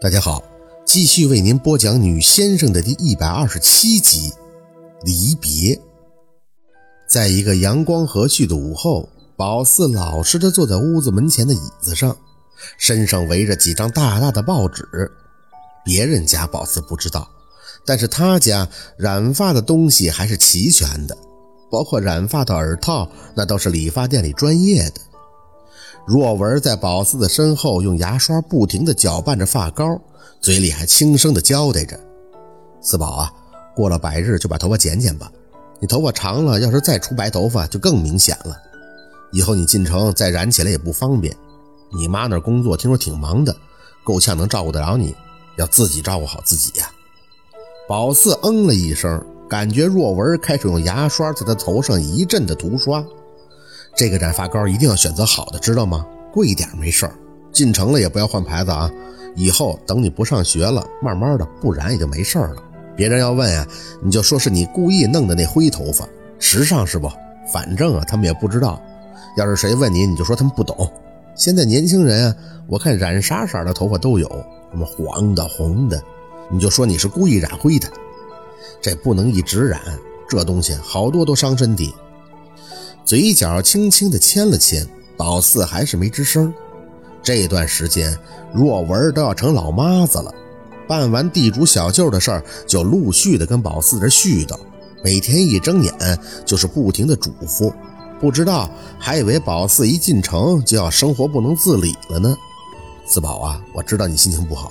大家好，继续为您播讲《女先生》的第一百二十七集《离别》。在一个阳光和煦的午后，宝四老实的坐在屋子门前的椅子上，身上围着几张大大的报纸。别人家宝四不知道，但是他家染发的东西还是齐全的，包括染发的耳套，那都是理发店里专业的。若文在宝四的身后用牙刷不停地搅拌着发膏，嘴里还轻声地交代着：“四宝啊，过了百日就把头发剪剪吧。你头发长了，要是再出白头发就更明显了。以后你进城再染起来也不方便。你妈那工作听说挺忙的，够呛能照顾得了你，要自己照顾好自己呀。”宝四嗯了一声，感觉若文开始用牙刷在他头上一阵的涂刷。这个染发膏一定要选择好的，知道吗？贵一点没事儿，进城了也不要换牌子啊。以后等你不上学了，慢慢的不染也就没事儿了。别人要问啊，你就说是你故意弄的那灰头发，时尚是不？反正啊，他们也不知道。要是谁问你，你就说他们不懂。现在年轻人啊，我看染啥色的头发都有，什么黄的、红的，你就说你是故意染灰的。这不能一直染，这东西好多都伤身体。嘴角轻轻地牵了牵，宝四还是没吱声。这段时间，若文都要成老妈子了，办完地主小舅的事儿，就陆续的跟宝四这絮叨，每天一睁眼就是不停的嘱咐，不知道还以为宝四一进城就要生活不能自理了呢。四宝啊，我知道你心情不好，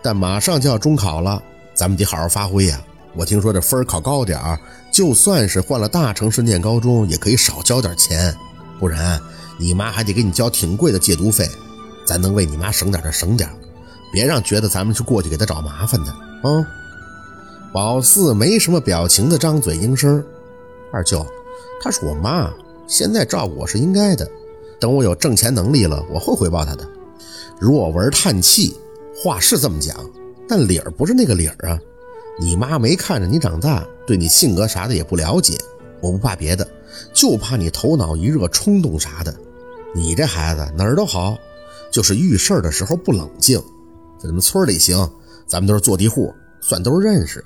但马上就要中考了，咱们得好好发挥呀。我听说这分考高点儿，就算是换了大城市念高中，也可以少交点钱，不然你妈还得给你交挺贵的借读费。咱能为你妈省点就省点，别让觉得咱们是过去给她找麻烦的啊！宝四没什么表情的张嘴应声：“二舅，她是我妈，现在照顾我是应该的。等我有挣钱能力了，我会回报她的。”若文叹气，话是这么讲，但理儿不是那个理儿啊。你妈没看着你长大，对你性格啥的也不了解。我不怕别的，就怕你头脑一热冲动啥的。你这孩子哪儿都好，就是遇事儿的时候不冷静。在咱们村里行，咱们都是坐地户，算都是认识。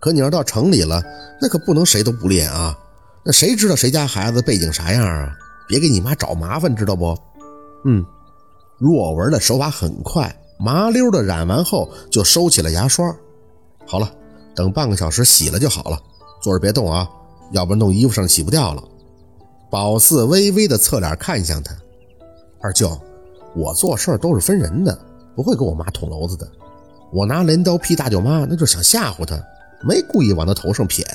可你要到城里了，那可不能谁都不练啊。那谁知道谁家孩子背景啥样啊？别给你妈找麻烦，知道不？嗯。若文的手法很快，麻溜的染完后就收起了牙刷。好了。等半个小时洗了就好了，坐着别动啊，要不然弄衣服上洗不掉了。宝四微微的侧脸看向他，二舅，我做事都是分人的，不会跟我妈捅娄子的。我拿镰刀劈大舅妈，那就是想吓唬她，没故意往她头上撇，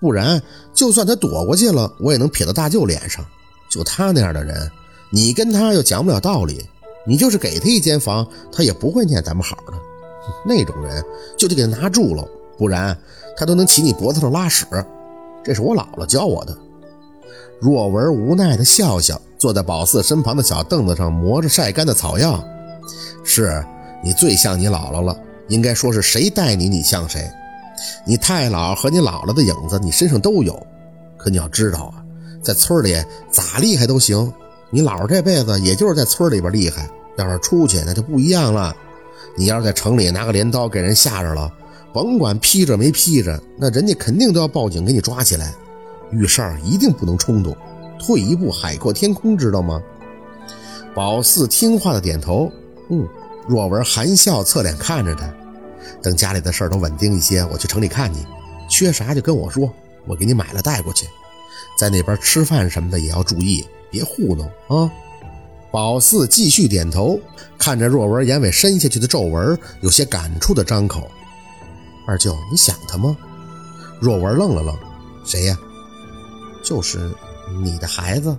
不然就算她躲过去了，我也能撇到大舅脸上。就他那样的人，你跟他又讲不了道理，你就是给他一间房，他也不会念咱们好的。那种人就得给他拿住了。不然，他都能骑你脖子上拉屎。这是我姥姥教我的。若文无奈地笑笑，坐在宝四身旁的小凳子上磨着晒干的草药。是你最像你姥姥了，应该说是谁带你，你像谁。你太姥和你姥姥的影子，你身上都有。可你要知道啊，在村里咋厉害都行，你姥姥这辈子也就是在村里边厉害。要是出去，那就不一样了。你要是在城里拿个镰刀给人吓着了。甭管劈着没劈着，那人家肯定都要报警给你抓起来。遇事儿一定不能冲动，退一步海阔天空，知道吗？宝四听话的点头。嗯。若文含笑侧脸看着他，等家里的事儿都稳定一些，我去城里看你。缺啥就跟我说，我给你买了带过去。在那边吃饭什么的也要注意，别糊弄啊。宝四继续点头，看着若文眼尾深下去的皱纹，有些感触的张口。二舅，你想他吗？若文愣了愣，谁呀？就是你的孩子。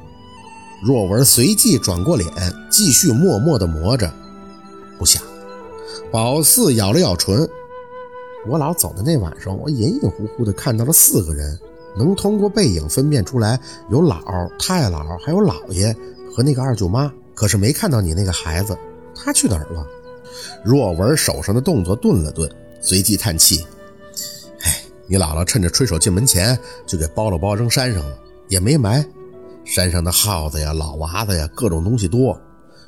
若文随即转过脸，继续默默地磨着，不想。宝四咬了咬唇，我姥走的那晚上，我隐隐乎乎地看到了四个人，能通过背影分辨出来有姥、太姥，还有姥爷和那个二舅妈，可是没看到你那个孩子，他去哪儿了？若文手上的动作顿了顿。随即叹气：“哎，你姥姥趁着吹手进门前，就给包了包扔山上了，也没埋。山上的耗子呀、老娃子呀，各种东西多，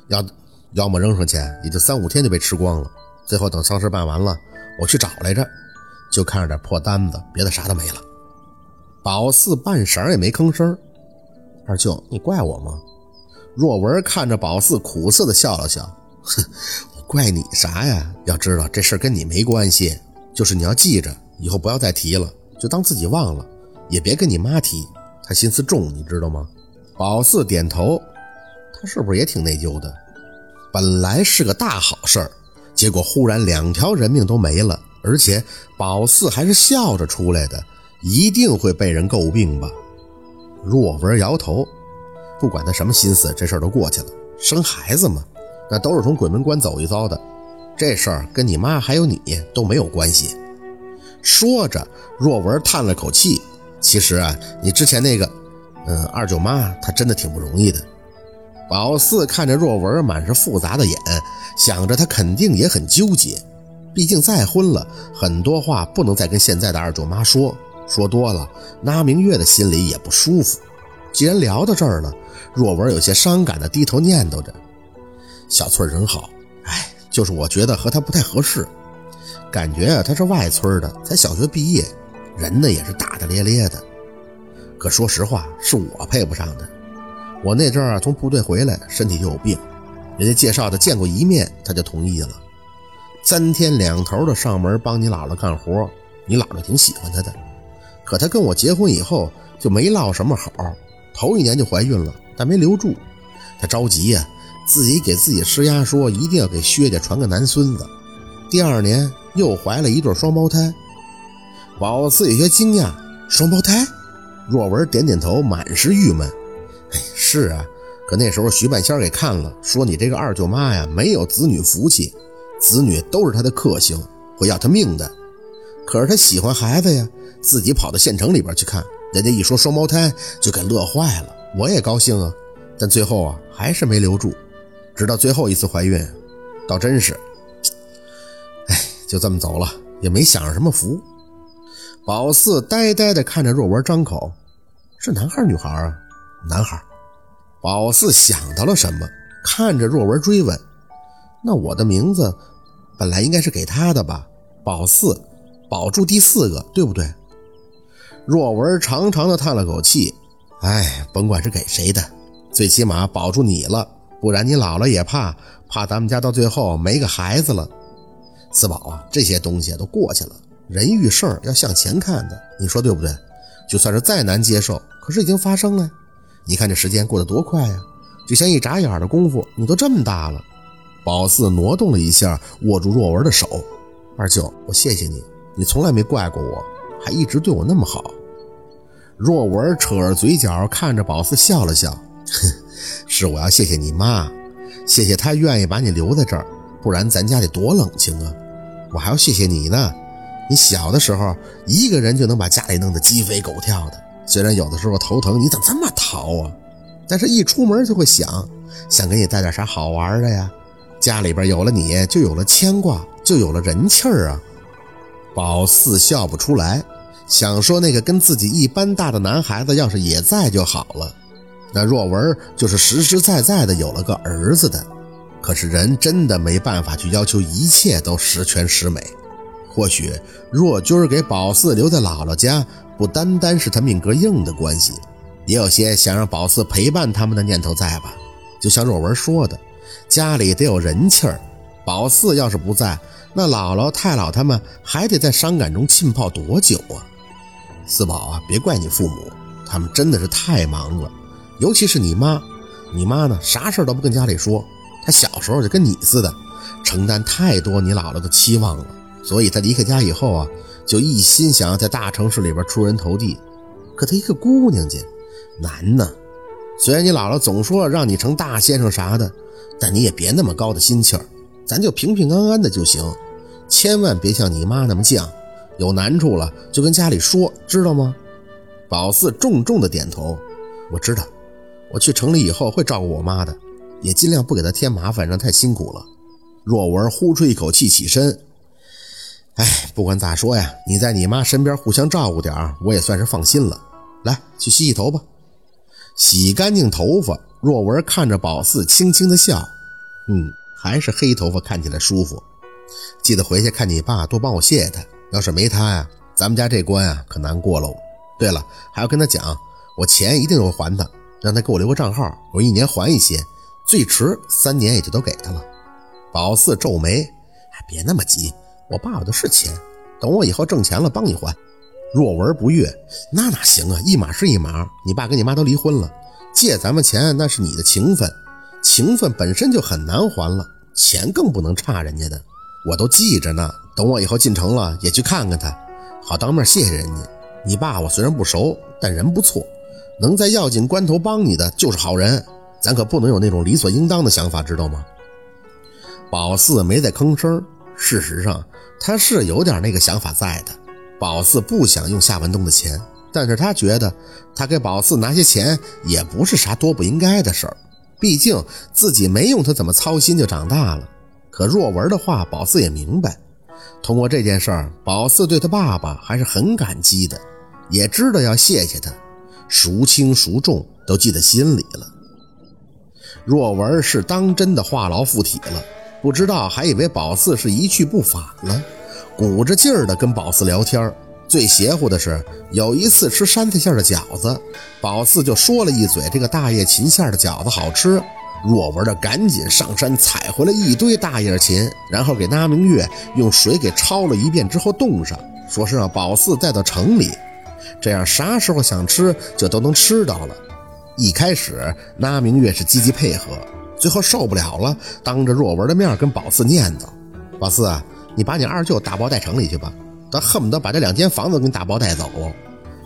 要要么扔上去，也就三五天就被吃光了。最后等丧事办完了，我去找来着，就看着点破单子，别的啥都没了。宝四半晌也没吭声。二舅，你怪我吗？若文看着宝四，苦涩的笑了笑，哼，怪你啥呀？要知道这事跟你没关系，就是你要记着，以后不要再提了，就当自己忘了，也别跟你妈提，她心思重，你知道吗？宝四点头，他是不是也挺内疚的？本来是个大好事儿。结果忽然两条人命都没了，而且宝四还是笑着出来的，一定会被人诟病吧？若文摇头，不管他什么心思，这事儿都过去了。生孩子嘛，那都是从鬼门关走一遭的，这事儿跟你妈还有你都没有关系。说着，若文叹了口气。其实啊，你之前那个，嗯，二舅妈她真的挺不容易的。宝四看着若文满是复杂的眼，想着他肯定也很纠结。毕竟再婚了，很多话不能再跟现在的二舅妈说，说多了，那明月的心里也不舒服。既然聊到这儿了，若文有些伤感的低头念叨着：“小翠人好，哎，就是我觉得和她不太合适，感觉啊她是外村的，才小学毕业，人呢也是大大咧咧的。可说实话，是我配不上的。”我那阵儿从部队回来，身体就有病，人家介绍的见过一面，她就同意了，三天两头的上门帮你姥姥干活，你姥姥挺喜欢她的。可她跟我结婚以后就没落什么好，头一年就怀孕了，但没留住。她着急呀，自己给自己施压，说一定要给薛家传个男孙子。第二年又怀了一对双胞胎。宝四有些惊讶，双胞胎？若文点点头，满是郁闷。哎，是啊，可那时候徐半仙给看了，说你这个二舅妈呀，没有子女福气，子女都是他的克星，会要他命的。可是他喜欢孩子呀，自己跑到县城里边去看，人家一说双胞胎，就给乐坏了。我也高兴啊，但最后啊，还是没留住。直到最后一次怀孕，倒真是，哎，就这么走了，也没享上什么福。宝四呆呆地看着若文张口：“是男孩女孩啊？”男孩，宝四想到了什么，看着若文追问：“那我的名字本来应该是给他的吧？宝四，保住第四个，对不对？”若文长长的叹了口气：“哎，甭管是给谁的，最起码保住你了，不然你姥姥也怕，怕咱们家到最后没个孩子了。四宝啊，这些东西都过去了，人遇事儿要向前看的，你说对不对？就算是再难接受，可是已经发生了。”你看这时间过得多快呀！就像一眨眼的功夫，你都这么大了。宝四挪动了一下，握住若文的手：“二舅，我谢谢你，你从来没怪过我，还一直对我那么好。”若文扯着嘴角看着宝四笑了笑：“哼，是我要谢谢你妈，谢谢她愿意把你留在这儿，不然咱家得多冷清啊。我还要谢谢你呢，你小的时候一个人就能把家里弄得鸡飞狗跳的。”虽然有的时候头疼，你怎么这么淘啊？但是一出门就会想，想给你带点啥好玩的呀。家里边有了你，就有了牵挂，就有了人气儿啊。宝四笑不出来，想说那个跟自己一般大的男孩子要是也在就好了。那若文就是实实在在的有了个儿子的。可是人真的没办法去要求一切都十全十美。或许若军给宝四留在姥姥家。不单单是他命格硬的关系，也有些想让宝四陪伴他们的念头在吧？就像若文说的，家里得有人气儿。宝四要是不在，那姥姥太姥他们还得在伤感中浸泡多久啊？四宝啊，别怪你父母，他们真的是太忙了。尤其是你妈，你妈呢，啥事都不跟家里说。她小时候就跟你似的，承担太多你姥姥的期望了，所以她离开家以后啊。就一心想要在大城市里边出人头地，可她一个姑娘家，难呢。虽然你姥姥总说让你成大先生啥的，但你也别那么高的心气儿，咱就平平安安的就行，千万别像你妈那么犟。有难处了就跟家里说，知道吗？宝四重重的点头，我知道，我去城里以后会照顾我妈的，也尽量不给她添麻烦，让她太辛苦了。若文呼出一口气，起身。哎，不管咋说呀，你在你妈身边互相照顾点我也算是放心了。来，去洗洗头吧。洗干净头发，若文看着宝四，轻轻的笑。嗯，还是黑头发看起来舒服。记得回去看你爸，多帮我谢谢他。要是没他呀，咱们家这关啊可难过喽。对了，还要跟他讲，我钱一定会还他，让他给我留个账号，我一年还一些，最迟三年也就都给他了。宝四皱眉，哎，别那么急，我爸爸的是钱，等我以后挣钱了帮你还。若文不悦，那哪行啊，一码是一码，你爸跟你妈都离婚了，借咱们钱那是你的情分，情分本身就很难还了，钱更不能差人家的。我都记着呢，等我以后进城了也去看看他，好当面谢谢人家。你爸我虽然不熟，但人不错，能在要紧关头帮你的就是好人。咱可不能有那种理所应当的想法，知道吗？宝四没再吭声。事实上，他是有点那个想法在的。宝四不想用夏文东的钱，但是他觉得他给宝四拿些钱也不是啥多不应该的事儿。毕竟自己没用他怎么操心就长大了。可若文的话，宝四也明白。通过这件事儿，宝四对他爸爸还是很感激的，也知道要谢谢他，孰轻孰重都记在心里了。若文是当真的话痨附体了，不知道还以为宝四是一去不返了，鼓着劲儿的跟宝四聊天。最邪乎的是，有一次吃山菜馅的饺子，宝四就说了一嘴这个大叶芹馅的饺子好吃。若文的赶紧上山采回来一堆大叶芹，然后给那明月用水给焯了一遍之后冻上，说是让宝四带到城里，这样啥时候想吃就都能吃到了。一开始那明月是积极配合，最后受不了了，当着若文的面跟宝四念叨：“宝四啊，你把你二舅打包带城里去吧，他恨不得把这两间房子给你打包带走。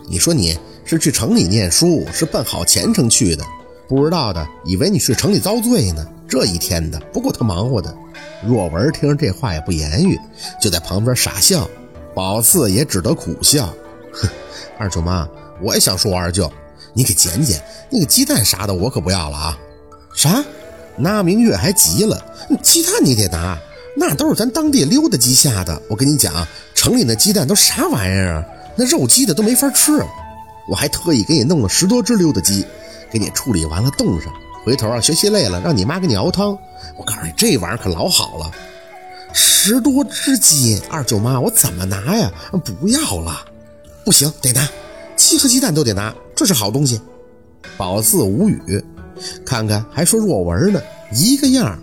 你说你是去城里念书，是奔好前程去的。”不知道的以为你去城里遭罪呢，这一天的不够他忙活的。若文听着这话也不言语，就在旁边傻笑。宝四也只得苦笑，哼，二舅妈，我也想说我二舅，你给捡捡那个鸡蛋啥的，我可不要了啊。啥？那明月还急了，鸡蛋你得拿，那都是咱当地溜达鸡下的。我跟你讲，城里那鸡蛋都啥玩意儿啊？那肉鸡的都没法吃。我还特意给你弄了十多只溜达鸡。给你处理完了冻上，回头啊学习累了，让你妈给你熬汤。我告诉你，这玩意儿可老好了。十多只鸡，二舅妈，我怎么拿呀？不要了，不行，得拿，鸡和鸡蛋都得拿，这是好东西。宝四无语，看看还说若文呢，一个样。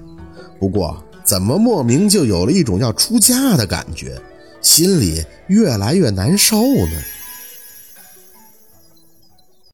不过怎么莫名就有了一种要出家的感觉，心里越来越难受呢？